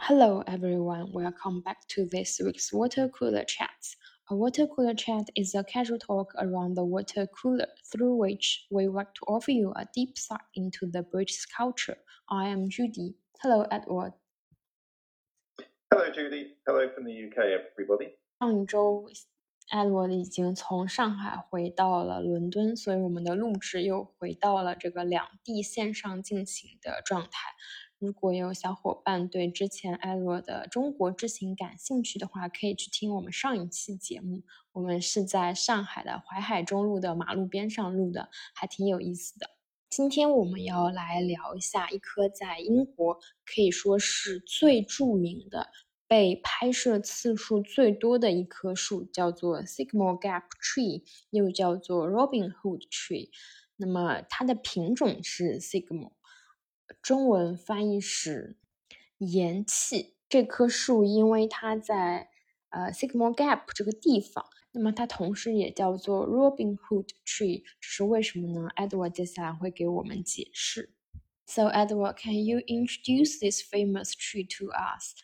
Hello everyone, welcome back to this week's Water Cooler Chats. A water cooler chat is a casual talk around the water cooler through which we want to offer you a deep sight into the British culture. I am Judy. Hello Edward. Hello Judy. Hello from the UK, everybody. 上一周，Edward 已经从上海回到了伦敦，所以我们的录制又回到了这个两地线上进行的状态。 如果有小伙伴对之前艾洛的中国之行感兴趣的话，可以去听我们上一期节目。我们是在上海的淮海中路的马路边上录的，还挺有意思的。今天我们要来聊一下一棵在英国可以说是最著名的、被拍摄次数最多的一棵树，叫做 Sycamore Gap Tree，又叫做 Robin Hood Tree。那么它的品种是 Sycamore。中文翻译是岩气。这棵树因为它在呃 Sycamore Gap 这个地方，那么它同时也叫做 Robin Hood Tree，这是为什么呢？Edward 接下来会给我们解释。So Edward, can you introduce this famous tree to us?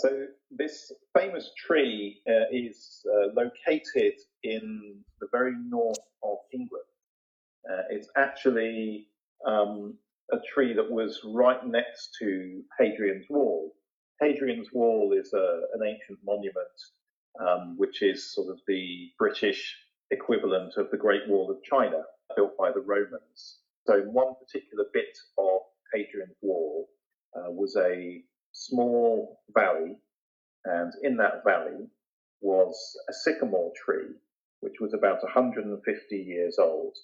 So this famous tree uh, is uh, located in the very north of England. Uh, it's actually um, a tree that was right next to Hadrian's Wall. Hadrian's Wall is a, an ancient monument, um, which is sort of the British equivalent of the Great Wall of China, built by the Romans. So, one particular bit of Hadrian's Wall uh, was a small valley, and in that valley was a sycamore tree, which was about 150 years old.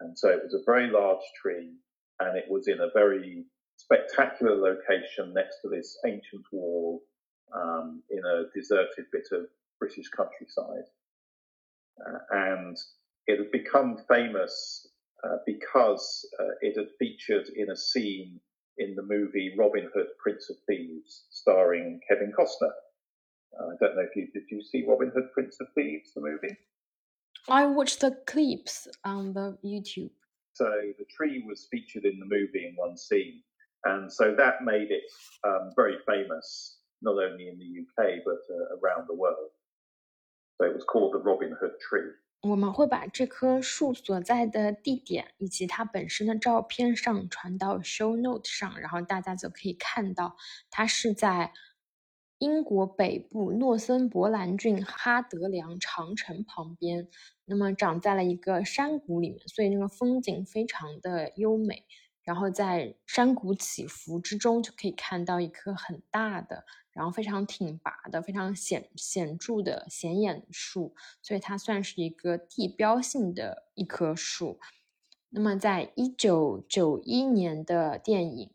And so it was a very large tree and it was in a very spectacular location next to this ancient wall um, in a deserted bit of British countryside. Uh, and it had become famous uh, because uh, it had featured in a scene in the movie Robin Hood, Prince of Thieves, starring Kevin Costner. Uh, I don't know if you did you see Robin Hood, Prince of Thieves, the movie? I watched the clips on the YouTube. So the tree was featured in the movie in one scene. And so that made it um, very famous, not only in the UK, but uh, around the world. So it was called the Robin Hood tree. 我们会把这棵树所在的地点以及它本身的照片上传到 show note 上，然后大家就可以看到它是在 英国北部诺森伯兰郡哈德良长城旁边，那么长在了一个山谷里面，所以那个风景非常的优美。然后在山谷起伏之中，就可以看到一棵很大的，然后非常挺拔的、非常显显著的显眼树，所以它算是一个地标性的一棵树。那么在一九九一年的电影《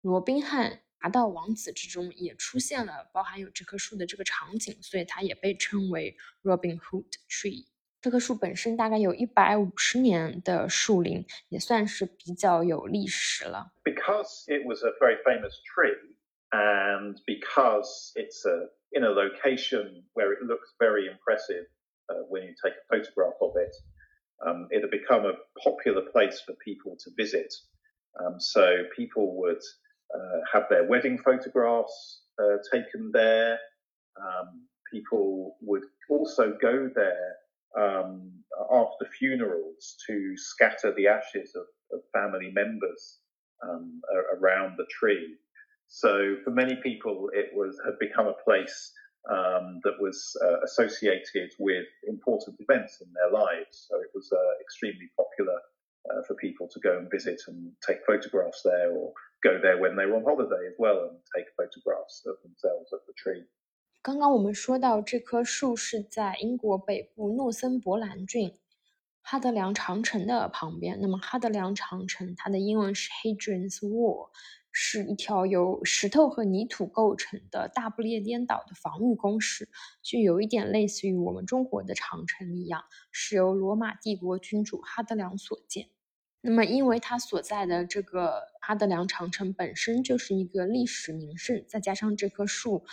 罗宾汉》。侠盗王子之中也出现了包含有这棵树的这个场景，所以它也被称为 Robin Hood Tree。这棵树本身大概有一百五十年的树龄，也算是比较有历史了。Because it was a very famous tree, and because it's a in a location where it looks very impressive uh, when you take a photograph of it, um, it had become a popular place for people to visit. Um, so people would uh, have their wedding photographs uh, taken there. Um, people would also go there um, after funerals to scatter the ashes of, of family members um, around the tree. So for many people, it was had become a place um, that was uh, associated with important events in their lives. So it was uh, extremely popular uh, for people to go and visit and take photographs there or go there when they were on holiday as well and take photographs of themselves at the tree. 刚刚我们说到这棵树是在英国北部诺森伯兰郡哈德良长城的旁边。那么哈德良长城它的英文是 Hadrian's Wall，是一条由石头和泥土构成的大不列颠岛的防御工事，就有一点类似于我们中国的长城一样，是由罗马帝国君主哈德良所建。那么，因为它所在的这个哈德良长城本身就是一个历史名胜，再加上这棵树，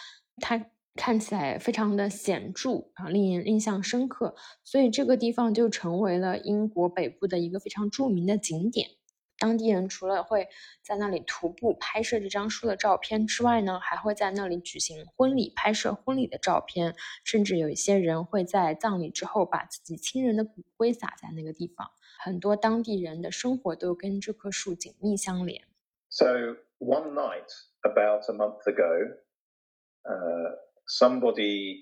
它看起来非常的显著啊，令人印象深刻，所以这个地方就成为了英国北部的一个非常著名的景点。当地人除了会在那里徒步拍摄这张树的照片之外呢，还会在那里举行婚礼，拍摄婚礼的照片，甚至有一些人会在葬礼之后把自己亲人的骨灰撒在那个地方。很多当地人的生活都跟这棵树紧密相连。So one night, about a month ago, uh, somebody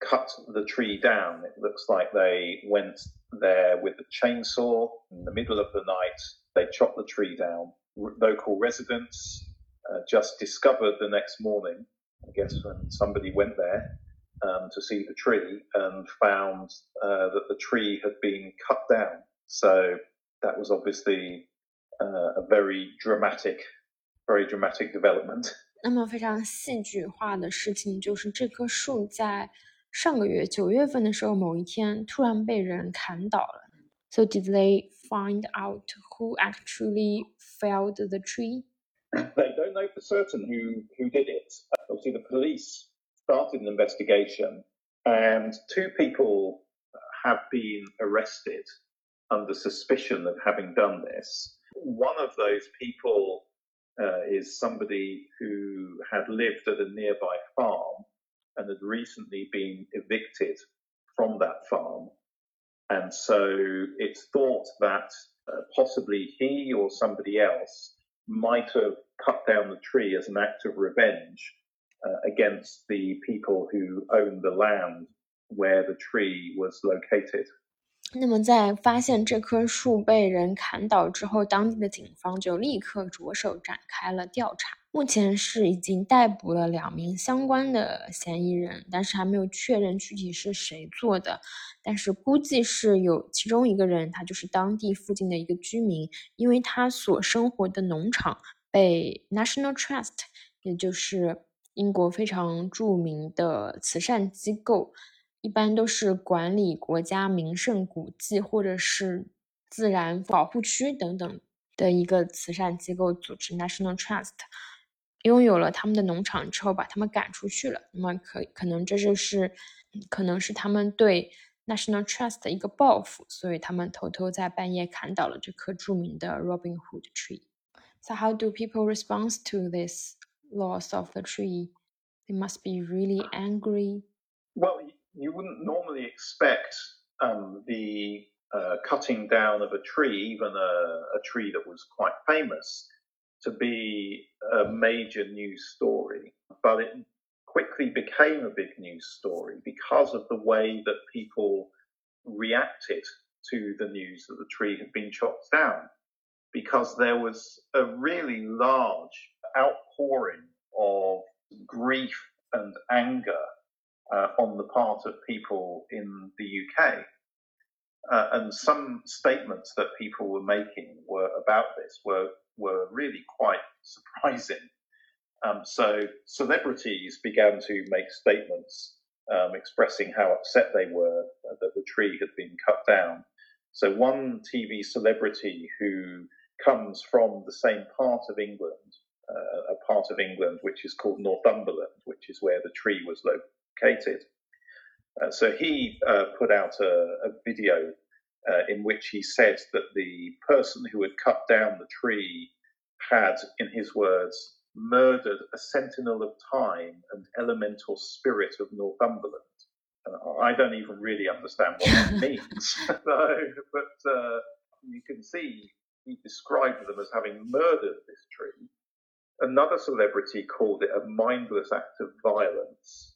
cut the tree down. It looks like they went there with a chainsaw in the middle of the night. They chopped the tree down. Local residents uh, just discovered the next morning, I guess, when somebody went there um, to see the tree and found uh, that the tree had been cut down. So that was obviously uh, a very dramatic, very dramatic development. 那么非常戏剧化的事情就是，这棵树在上个月九月份的时候，某一天突然被人砍倒了。So did they find out who actually felled the tree? They don't know for certain who who did it. Obviously, the police started an investigation, and two people have been arrested under suspicion of having done this. One of those people uh, is somebody who had lived at a nearby farm and had recently been evicted from that farm. And so it's thought that uh, possibly he or somebody else might have cut down the tree as an act of revenge uh, against the people who owned the land where the tree was located. 那么，在发现这棵树被人砍倒之后，当地的警方就立刻着手展开了调查。目前是已经逮捕了两名相关的嫌疑人，但是还没有确认具体是谁做的。但是估计是有其中一个人，他就是当地附近的一个居民，因为他所生活的农场被 National Trust，也就是英国非常著名的慈善机构。一般都是管理国家名胜古迹或者是自然保护区等等的一个慈善机构组织 National Trust，拥有了他们的农场之后，把他们赶出去了。那么可可能这就是可能是他们对 National Trust 的一个报复，所以他们偷偷在半夜砍倒了这棵著名的 Robin Hood tree。So how do people respond to this loss of the tree? They must be really angry. You wouldn't normally expect um, the uh, cutting down of a tree, even a, a, tree that was quite famous, to be a major news story. But it quickly became a big news story because of the way that people reacted to the news that the tree had been chopped down. Because there was a really large outpouring of grief and anger uh, on the part of people in the UK. Uh, and some statements that people were making were about this were were really quite surprising. Um, so celebrities began to make statements um, expressing how upset they were that the tree had been cut down. So one TV celebrity who comes from the same part of England, uh, a part of England which is called Northumberland, which is where the tree was located located. Uh, so he uh, put out a, a video uh, in which he said that the person who had cut down the tree had, in his words, murdered a sentinel of time and elemental spirit of Northumberland. I don't even really understand what that means, but uh, you can see he described them as having murdered this tree. Another celebrity called it a mindless act of violence.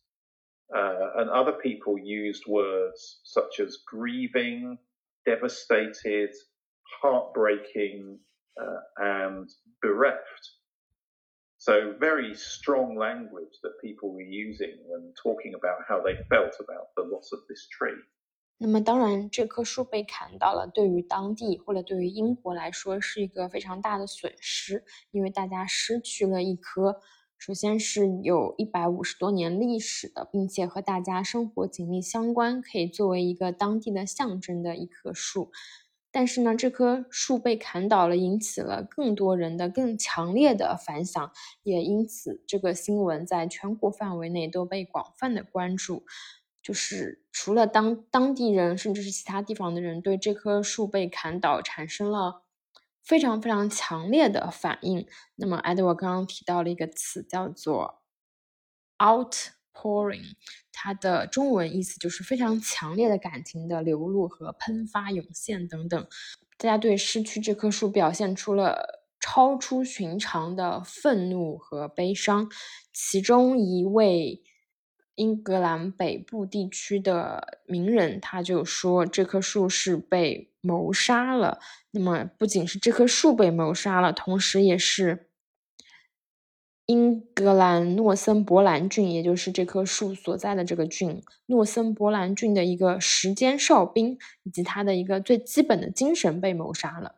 Uh, and other people used words such as grieving, devastated, heartbreaking, uh, and bereft. So, very strong language that people were using when talking about how they felt about the loss of this tree. 那么，当然，这棵树被砍倒了，对于当地或者对于英国来说是一个非常大的损失，因为大家失去了一棵 首先是有一百五十多年历史的，并且和大家生活紧密相关，可以作为一个当地的象征的一棵树。但是呢，这棵树被砍倒了，引起了更多人的更强烈的反响，也因此这个新闻在全国范围内都被广泛的关注。就是除了当当地人，甚至是其他地方的人对这棵树被砍倒产生了。非常非常强烈的反应。那么，Edward 刚刚提到了一个词，叫做 outpouring，它的中文意思就是非常强烈的感情的流露和喷发、涌现等等。大家对失去这棵树表现出了超出寻常的愤怒和悲伤。其中一位英格兰北部地区的名人，他就说这棵树是被谋杀了。那么，不仅是这棵树被谋杀了，同时也是英格兰诺森伯兰郡，也就是这棵树所在的这个郡诺森伯兰郡的一个时间哨兵，以及他的一个最基本的精神被谋杀了。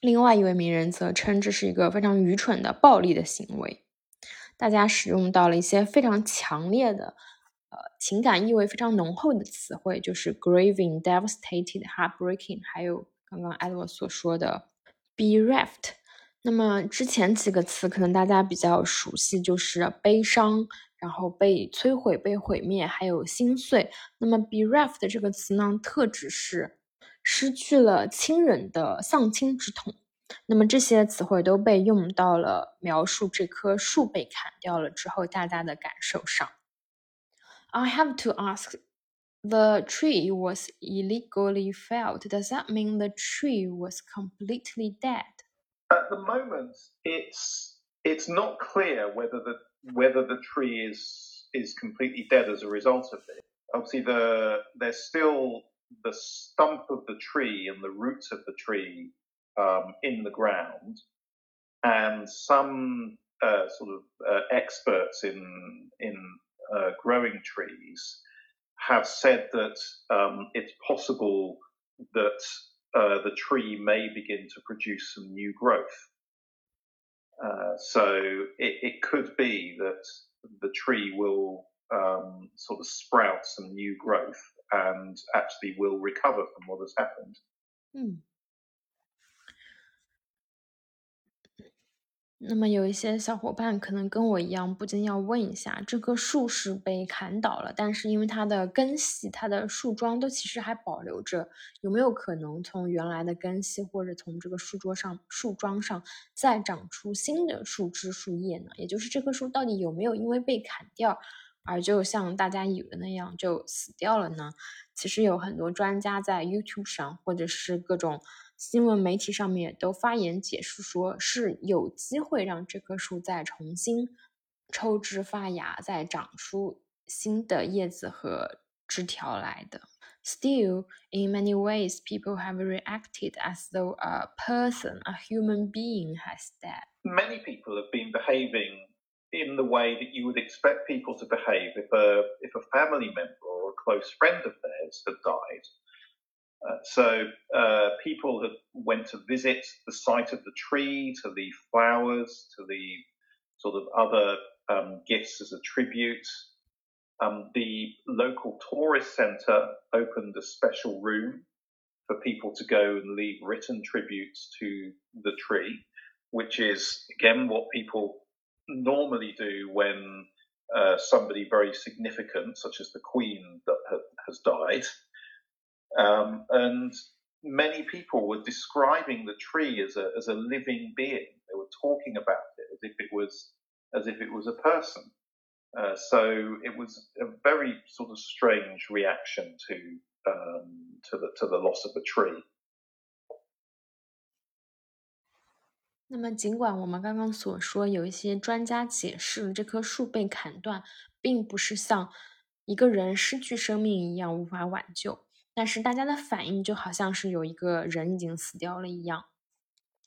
另外一位名人则称这是一个非常愚蠢的暴力的行为。大家使用到了一些非常强烈的。情感意味非常浓厚的词汇就是 grieving、devastated、heartbreaking，还有刚刚 Edward 所说的 bereft。那么之前几个词可能大家比较熟悉，就是悲伤，然后被摧毁、被毁灭，还有心碎。那么 bereft 这个词呢，特指是失去了亲人的丧亲之痛。那么这些词汇都被用到了描述这棵树被砍掉了之后大家的感受上。I have to ask the tree was illegally felled. Does that mean the tree was completely dead? At the moment, it's it's not clear whether the whether the tree is is completely dead as a result of it. Obviously, the there's still the stump of the tree and the roots of the tree um, in the ground, and some uh, sort of uh, experts in in uh, growing trees have said that um, it's possible that uh, the tree may begin to produce some new growth. Uh, so it, it, could be that the tree will um, sort of sprout some new growth and actually will recover from what has happened. Hmm. 那么有一些小伙伴可能跟我一样，不禁要问一下：这棵树是被砍倒了，但是因为它的根系、它的树桩都其实还保留着，有没有可能从原来的根系或者从这个树桩上、树桩上再长出新的树枝、树叶呢？也就是这棵树到底有没有因为被砍掉而就像大家以为那样就死掉了呢？其实有很多专家在 YouTube 上或者是各种。新闻媒体上面都发言解释说，是有机会让这棵树再重新抽枝发芽，再长出新的叶子和枝条来的。Still, in many ways, people have reacted as though a person, a human being, has died. Many people have been behaving in the way that you would expect people to behave if a if a family member or a close friend of theirs had died. Uh, so uh, people have went to visit the site of the tree, to the flowers, to the sort of other um, gifts as a tribute. Um, the local tourist centre opened a special room for people to go and leave written tributes to the tree, which is again what people normally do when uh, somebody very significant, such as the Queen, that has died. Um, and many people were describing the tree as a, as a living being. They were talking about it as if it was as if it was a person. Uh, so it was a very sort of strange reaction to um, to the to the loss of a tree. 那么，尽管我们刚刚所说，有一些专家解释这棵树被砍断，并不是像一个人失去生命一样无法挽救， 但是大家的反应就好像是有一个人已经死掉了一样，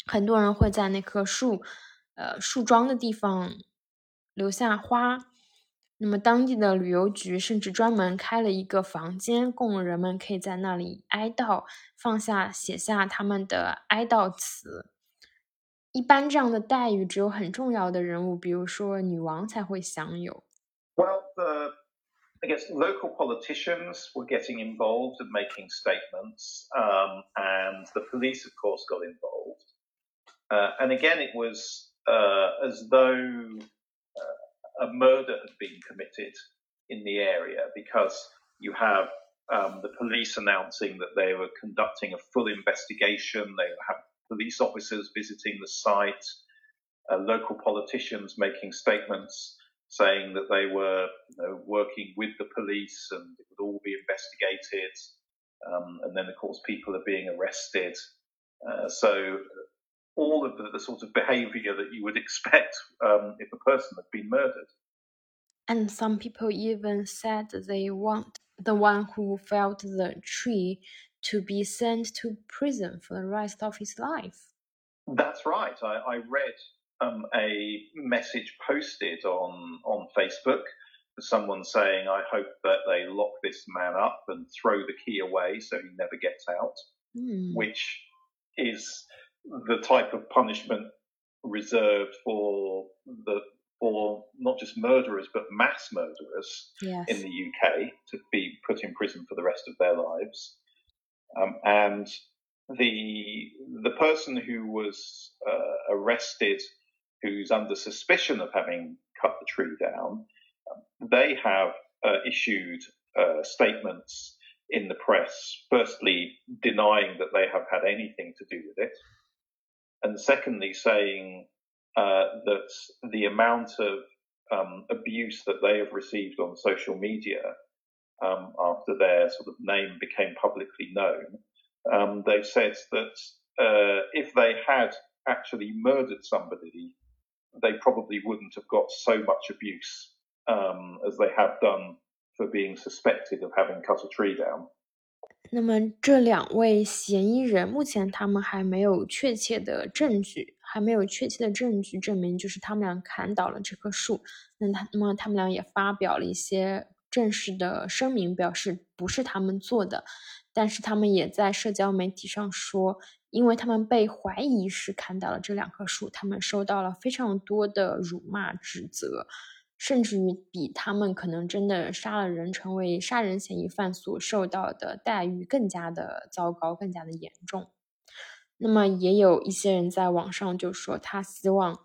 很多人会在那棵树，呃，树桩的地方留下花。那么当地的旅游局甚至专门开了一个房间，供人们可以在那里哀悼，放下写下他们的哀悼词。一般这样的待遇只有很重要的人物，比如说女王才会享有。I guess local politicians were getting involved and making statements, um, and the police, of course, got involved. Uh, and again, it was uh, as though uh, a murder had been committed in the area because you have um, the police announcing that they were conducting a full investigation. They have police officers visiting the site, uh, local politicians making statements saying that they were you know, working with the police and it would all be investigated. Um, and then, of course, people are being arrested. Uh, so, all of the, the, sort of behavior that you would expect um, if a person had been murdered. And some people even said they want the one who felled the tree to be sent to prison for the rest of his life. That's right. I, I read um, a message posted on on Facebook someone saying, "I hope that they lock this man up and throw the key away so he never gets out," mm. which is the type of punishment reserved for the for not just murderers but mass murderers yes. in the UK to be put in prison for the rest of their lives. Um, and the the person who was uh, arrested, who's under suspicion of having cut the tree down, they have uh, issued uh, statements in the press. Firstly, denying that they have had anything to do with it, and secondly, saying uh, that the amount of um, abuse that they have received on social media um, after their sort of name became publicly known, um, they've said that uh, if they had actually murdered somebody, they probably wouldn't have got so much abuse um, as they have done for being suspected of having cut a tree down. 那么这两位嫌疑人目前他们还没有确切的证据，还没有确切的证据证明就是他们俩砍倒了这棵树。那他那么他们俩也发表了一些正式的声明，表示不是他们做的。但是他们也在社交媒体上说，因为他们被怀疑是砍倒了这两棵树，他们受到了非常多的辱骂指责。甚至于比他们可能真的杀了人，成为杀人嫌疑犯所受到的待遇更加的糟糕，更加的严重。那么也有一些人在网上就说，他希望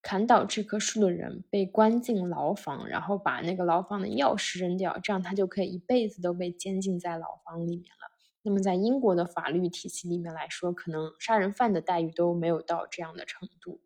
砍倒这棵树的人被关进牢房，然后把那个牢房的钥匙扔掉，这样他就可以一辈子都被监禁在牢房里面了。那么在英国的法律体系里面来说，可能杀人犯的待遇都没有到这样的程度。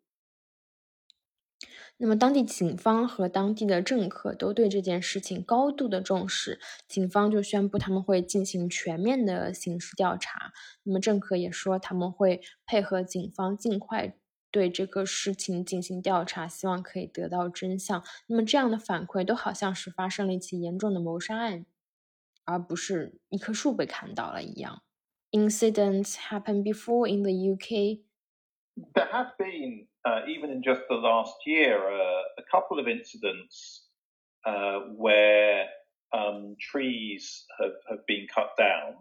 那么，当地警方和当地的政客都对这件事情高度的重视。警方就宣布他们会进行全面的刑事调查。那么，政客也说他们会配合警方尽快对这个事情进行调查，希望可以得到真相。那么，这样的反馈都好像是发生了一起严重的谋杀案，而不是一棵树被砍倒了一样。Incidents happened before in the UK. There have been. uh, even in just the last year, uh, a couple of incidents uh, where um, trees have, have been cut down.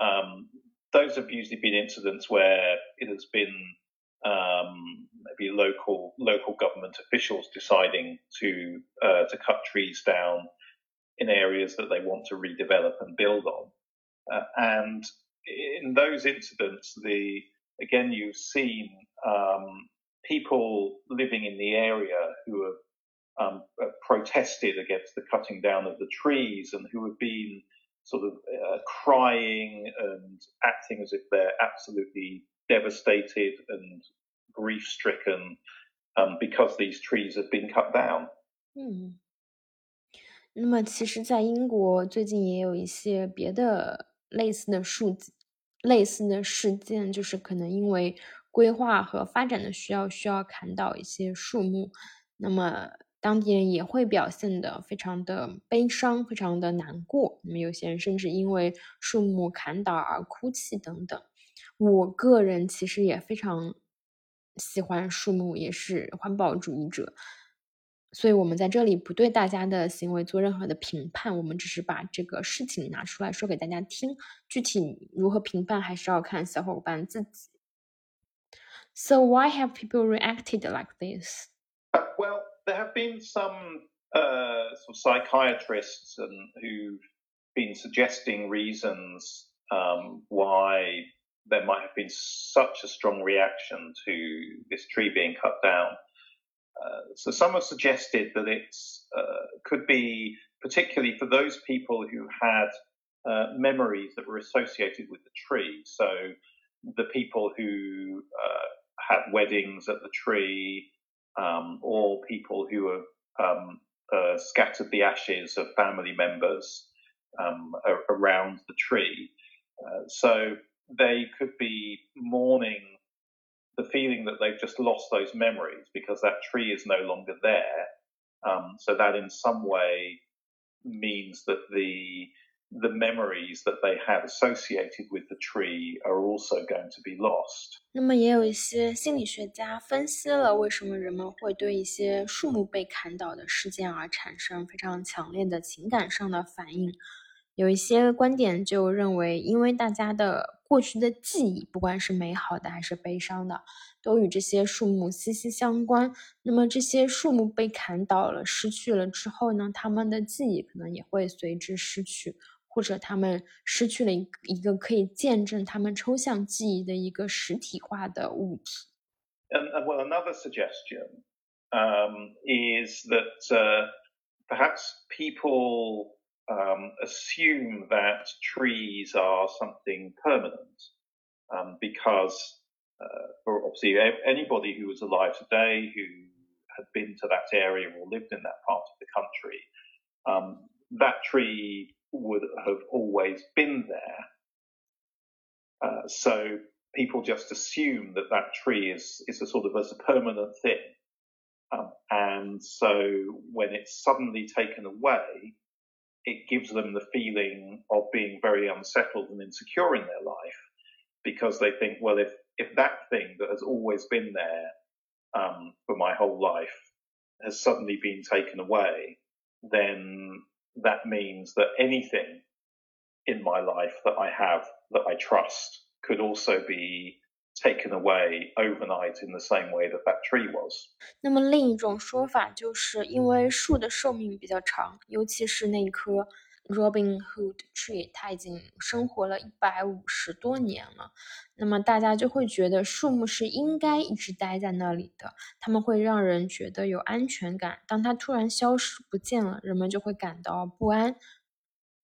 Um, those have usually been incidents where it has been um, maybe local local government officials deciding to uh, to cut trees down in areas that they want to redevelop and build on. Uh, and in those incidents, the again you've seen um, people living in the area who have um, uh, protested against the cutting down of the trees and who have been sort of uh, crying and acting as if they're absolutely devastated and grief stricken um, because these trees have been cut down. 嗯，那么其实，在英国最近也有一些别的类似的数类似的事件，就是可能因为规划和发展的需要需要砍倒一些树木，那么当地人也会表现的非常的悲伤，非常的难过。那么有些人甚至因为树木砍倒而哭泣等等。我个人其实也非常喜欢树木，也是环保主义者，所以我们在这里不对大家的行为做任何的评判，我们只是把这个事情拿出来说给大家听。具体如何评判，还是要看小伙伴自己。So why have people reacted like this? Uh, well, there have been some uh, sort of psychiatrists and who've been suggesting reasons um, why there might have been such a strong reaction to this tree being cut down. Uh, so some have suggested that it uh, could be particularly for those people who had uh, memories that were associated with the tree. So the people who uh, had weddings at the tree, um, or people who have um, uh, scattered the ashes of family members um, around the tree. So they could be mourning the feeling that they've just lost those memories because that tree is no longer there. Um, so that in some way means that the the memories that they had associated with the tree are also going to be lost. 那么也有一些心理学家分析了为什么人们会对一些树木被砍倒的事件而产生非常强烈的情感上的反应。 有一些观点就认为，因为大家的过去的记忆，不管是美好的还是悲伤的，都与这些树木息息相关。那么这些树木被砍倒了、失去了之后呢，他们的记忆可能也会随之失去。或者他们失去了一一个可以见证他们抽象记忆的一个实体化的物体。And, well, another suggestion um, is that perhaps people um, assume that trees are something permanent um, because, uh, for obviously anybody who was alive today who had been to that area or lived in that part of the country, um, that tree would have always been there. Uh, so people just assume that that tree is, is a sort of as a permanent thing. Um, and so when it's suddenly taken away, it gives them the feeling of being very unsettled and insecure in their life because they think, well, if, if that thing that has always been there um, for my whole life has suddenly been taken away, then that means that anything in my life that I have that I trust could also be taken away overnight in the same way that that tree was. 那么另一种说法就是因为树的寿命比较长，尤其是那棵 Robin Hood Tree，它已经生活了一百五十多年了。那么大家就会觉得树木是应该一直待在那里的，它们会让人觉得有安全感。当它突然消失不见了，人们就会感到不安，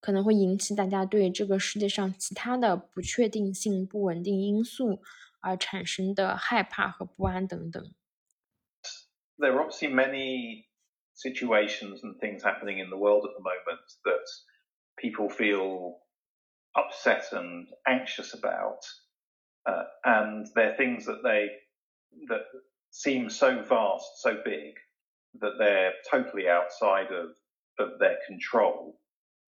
可能会引起大家对这个世界上其他的不确定性、不稳定因素而产生的害怕和不安等等。There are obviously many situations and things happening in the world at the moment that people feel upset and anxious about, uh, and they're things that they that seem so vast, so big that they're totally outside of of their control,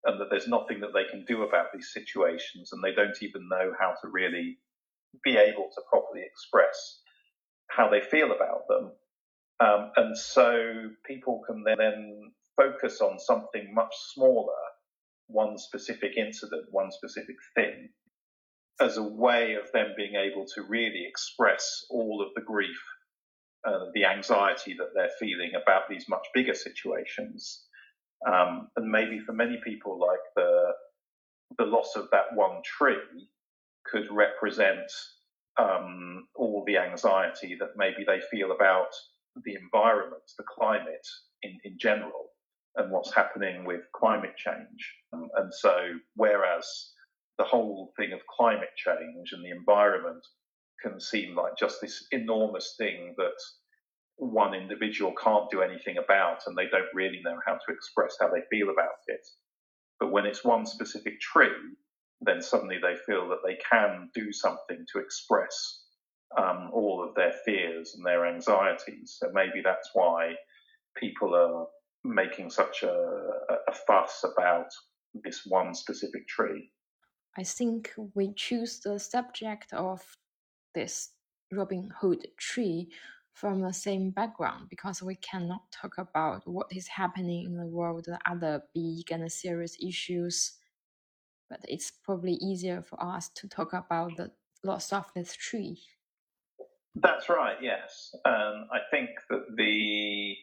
and that there's nothing that they can do about these situations, and they don't even know how to really be able to properly express how they feel about them. Um, and so people can then focus on something much smaller one specific incident, one specific thing, as a way of them being able to really express all of the grief, uh, the anxiety that they're feeling about these much bigger situations. Um, and maybe for many people, like the the loss of that one tree could represent um, all the anxiety that maybe they feel about the environment, the climate in, in general and what's happening with climate change. Um, and so, whereas the whole thing of climate change and the environment can seem like just this enormous thing that one individual can't do anything about and they don't really know how to express how they feel about it. But when it's one specific tree, then suddenly they feel that they can do something to express um, all of their fears and their anxieties. So maybe that's why people are making such a, a fuss about this one specific tree. I think we choose the subject of this Robin Hood tree from the same background because we cannot talk about what is happening in the world, other big and serious issues. But it's probably easier for us to talk about the loss of this tree. That's right. Yes, um, I think that the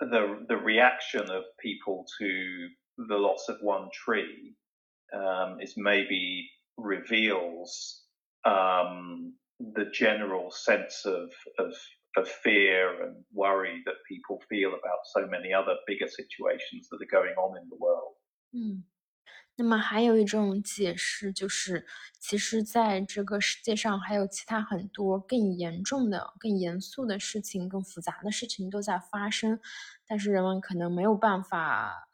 the the reaction of people to the loss of one tree um, is maybe reveals um, the general sense of, of of fear and worry that people feel about so many other bigger situations that are going on in the world. Mm. 那么还有一种解释就是，其实在这个世界上还有其他很多更严重的、更严肃的事情、更复杂的事情都在发生，但是人们可能没有办法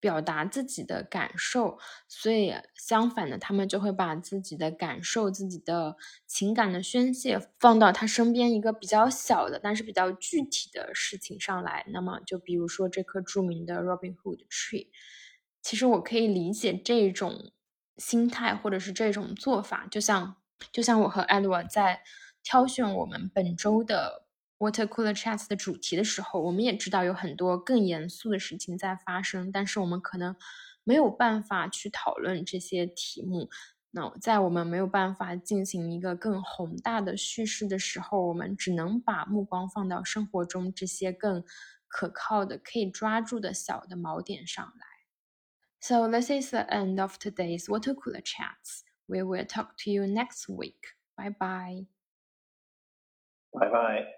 表达自己的感受，所以相反的，他们就会把自己的感受、自己的情感的宣泄放到他身边一个比较小的，但是比较具体的事情上来。那么，就比如说这棵著名的 Robin Hood Tree。其实我可以理解这种心态，或者是这种做法，就像就像我和艾洛在挑选我们本周的 Water Cooler Chats 的主题的时候，我们也知道有很多更严肃的事情在发生，但是我们可能没有办法去讨论这些题目。那在我们没有办法进行一个更宏大的叙事的时候，我们只能把目光放到生活中这些更可靠的、可以抓住的小的锚点上来。So this is the end of today's water cooler chats. We will talk to you next week. Bye bye. Bye bye.